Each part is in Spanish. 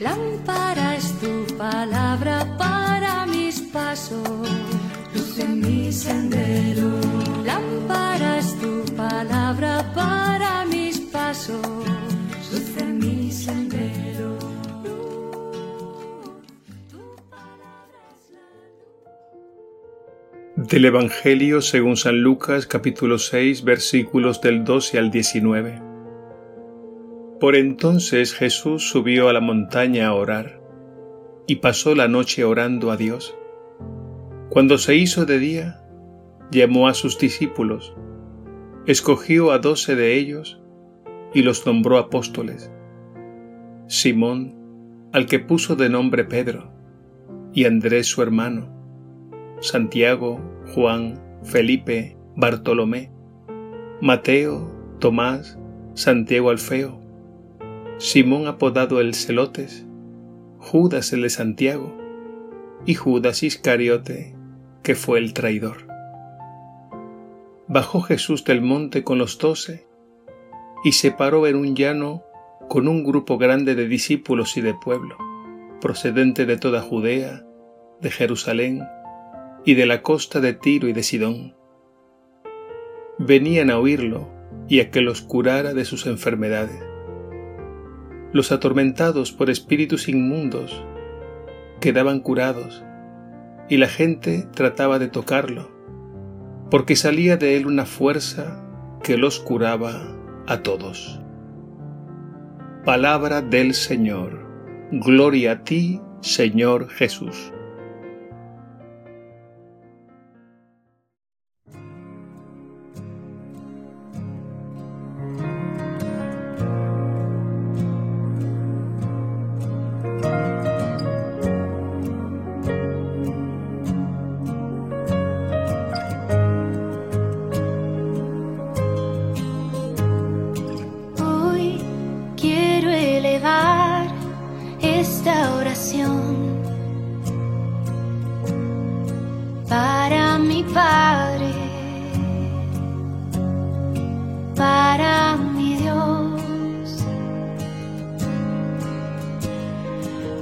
Lámpara es tu palabra para mis pasos, luz en mi sendero. Lámpara es tu palabra para mis pasos, luz en mi sendero. Del Evangelio según San Lucas capítulo 6 versículos del 12 al 19. Por entonces Jesús subió a la montaña a orar y pasó la noche orando a Dios. Cuando se hizo de día, llamó a sus discípulos, escogió a doce de ellos y los nombró apóstoles. Simón, al que puso de nombre Pedro, y Andrés su hermano, Santiago, Juan, Felipe, Bartolomé, Mateo, Tomás, Santiago Alfeo, Simón apodado el Celotes, Judas el de Santiago y Judas Iscariote, que fue el traidor. Bajó Jesús del monte con los doce y se paró en un llano con un grupo grande de discípulos y de pueblo, procedente de toda Judea, de Jerusalén y de la costa de Tiro y de Sidón. Venían a oírlo y a que los curara de sus enfermedades los atormentados por espíritus inmundos quedaban curados y la gente trataba de tocarlo, porque salía de él una fuerza que los curaba a todos. Palabra del Señor. Gloria a ti, Señor Jesús. Padre, para mi Dios.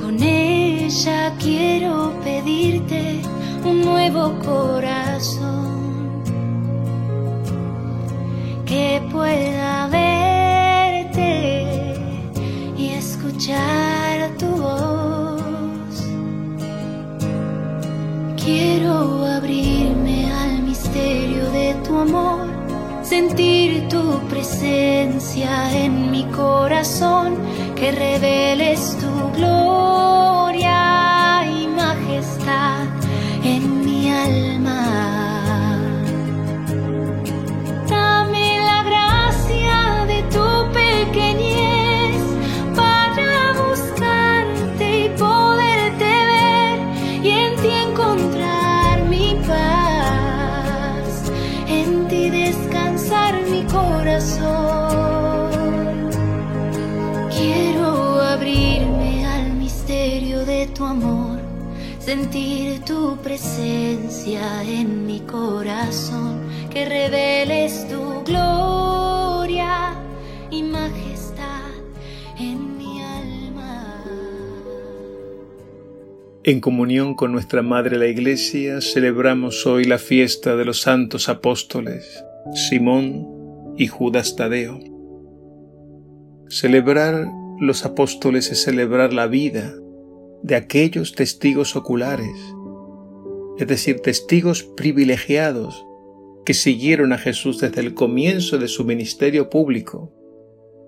Con ella quiero pedirte un nuevo corazón que pueda verte sentir tu presencia en mi corazón, que reveles tu gloria corazón. Quiero abrirme al misterio de tu amor, sentir tu presencia en mi corazón, que reveles tu gloria y majestad en mi alma. En comunión con nuestra Madre la Iglesia celebramos hoy la fiesta de los santos apóstoles Simón y Judas Tadeo. Celebrar los apóstoles es celebrar la vida de aquellos testigos oculares, es decir, testigos privilegiados que siguieron a Jesús desde el comienzo de su ministerio público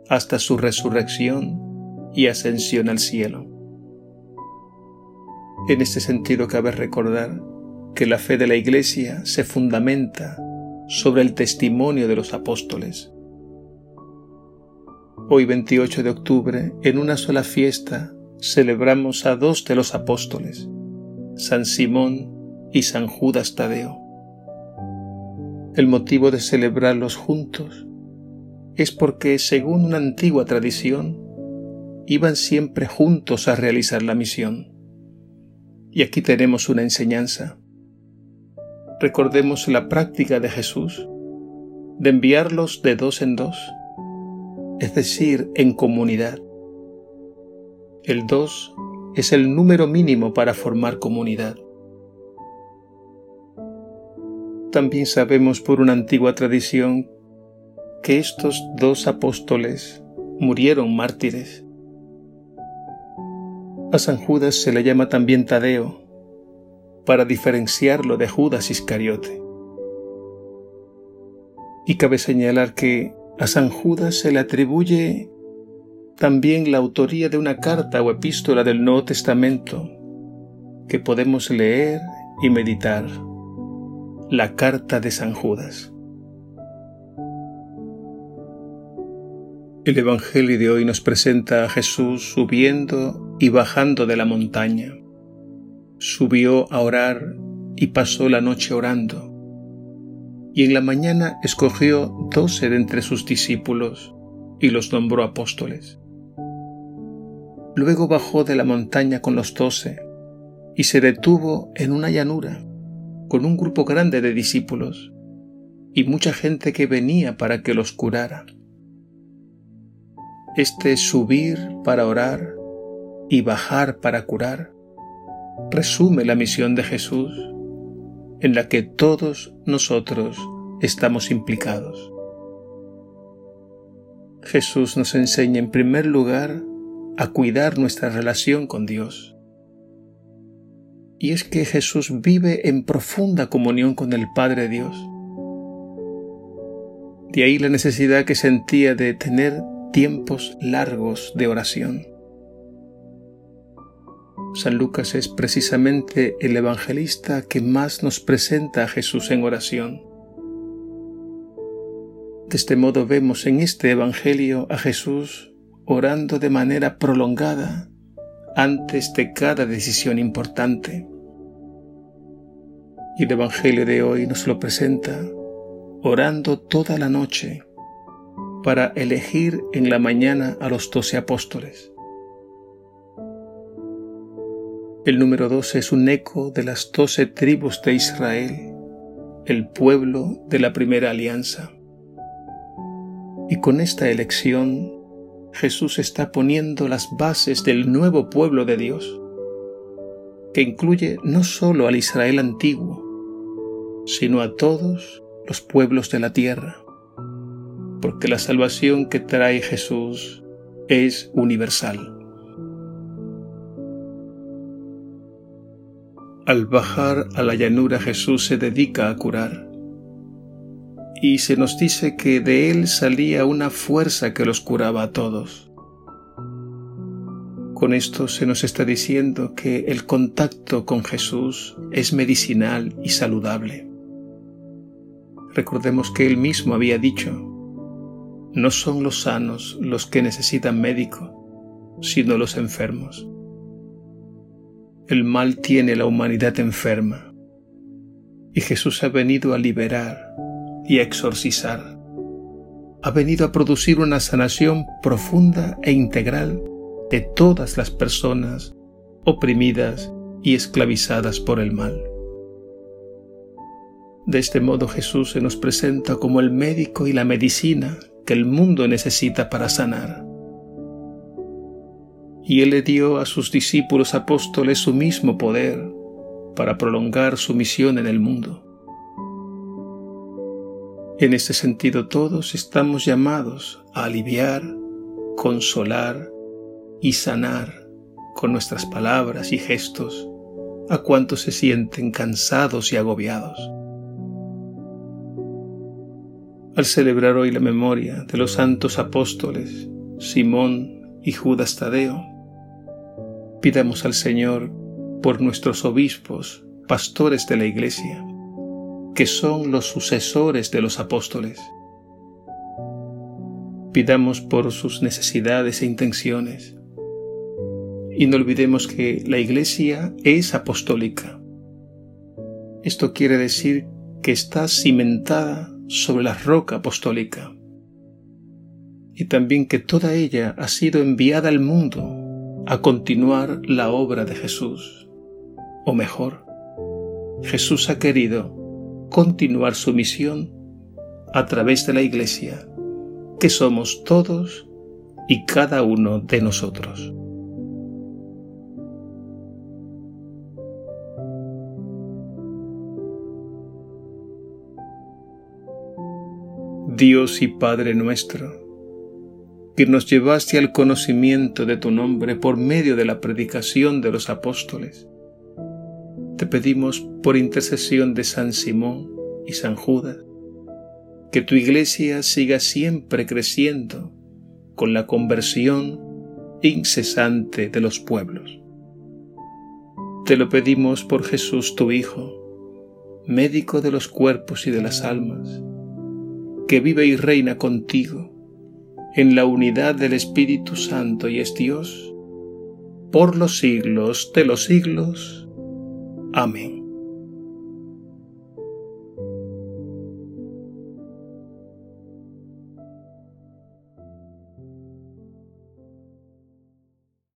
hasta su resurrección y ascensión al cielo. En este sentido cabe recordar que la fe de la Iglesia se fundamenta sobre el testimonio de los apóstoles. Hoy 28 de octubre, en una sola fiesta, celebramos a dos de los apóstoles, San Simón y San Judas Tadeo. El motivo de celebrarlos juntos es porque, según una antigua tradición, iban siempre juntos a realizar la misión. Y aquí tenemos una enseñanza. Recordemos la práctica de Jesús de enviarlos de dos en dos, es decir, en comunidad. El dos es el número mínimo para formar comunidad. También sabemos por una antigua tradición que estos dos apóstoles murieron mártires. A San Judas se le llama también Tadeo, para diferenciarlo de Judas Iscariote. Y cabe señalar que a San Judas se le atribuye también la autoría de una carta o epístola del Nuevo Testamento que podemos leer y meditar, la carta de San Judas. El Evangelio de hoy nos presenta a Jesús subiendo y bajando de la montaña. Subió a orar y pasó la noche orando y en la mañana escogió doce de entre sus discípulos y los nombró apóstoles. Luego bajó de la montaña con los doce y se detuvo en una llanura con un grupo grande de discípulos y mucha gente que venía para que los curara. Este subir para orar y bajar para curar resume la misión de Jesús en la que todos nosotros estamos implicados. Jesús nos enseña en primer lugar a cuidar nuestra relación con Dios. Y es que Jesús vive en profunda comunión con el Padre Dios. De ahí la necesidad que sentía de tener tiempos largos de oración. San Lucas es precisamente el evangelista que más nos presenta a Jesús en oración. De este modo vemos en este Evangelio a Jesús orando de manera prolongada antes de cada decisión importante. Y el Evangelio de hoy nos lo presenta orando toda la noche para elegir en la mañana a los doce apóstoles. El número doce es un eco de las doce tribus de Israel, el pueblo de la primera alianza. Y con esta elección, Jesús está poniendo las bases del nuevo pueblo de Dios, que incluye no solo al Israel antiguo, sino a todos los pueblos de la tierra, porque la salvación que trae Jesús es universal. Al bajar a la llanura Jesús se dedica a curar. Y se nos dice que de él salía una fuerza que los curaba a todos. Con esto se nos está diciendo que el contacto con Jesús es medicinal y saludable. Recordemos que él mismo había dicho, no son los sanos los que necesitan médico, sino los enfermos. El mal tiene la humanidad enferma y Jesús ha venido a liberar y a exorcizar. Ha venido a producir una sanación profunda e integral de todas las personas oprimidas y esclavizadas por el mal. De este modo Jesús se nos presenta como el médico y la medicina que el mundo necesita para sanar y Él le dio a sus discípulos apóstoles su mismo poder para prolongar su misión en el mundo. En este sentido todos estamos llamados a aliviar, consolar y sanar con nuestras palabras y gestos a cuantos se sienten cansados y agobiados. Al celebrar hoy la memoria de los santos apóstoles Simón y Judas Tadeo, Pidamos al Señor por nuestros obispos, pastores de la Iglesia, que son los sucesores de los apóstoles. Pidamos por sus necesidades e intenciones. Y no olvidemos que la Iglesia es apostólica. Esto quiere decir que está cimentada sobre la roca apostólica y también que toda ella ha sido enviada al mundo a continuar la obra de Jesús. O mejor, Jesús ha querido continuar su misión a través de la Iglesia, que somos todos y cada uno de nosotros. Dios y Padre nuestro, que nos llevaste al conocimiento de tu nombre por medio de la predicación de los apóstoles. Te pedimos por intercesión de San Simón y San Judas, que tu iglesia siga siempre creciendo con la conversión incesante de los pueblos. Te lo pedimos por Jesús tu Hijo, médico de los cuerpos y de las almas, que vive y reina contigo en la unidad del Espíritu Santo y es Dios, por los siglos de los siglos. Amén.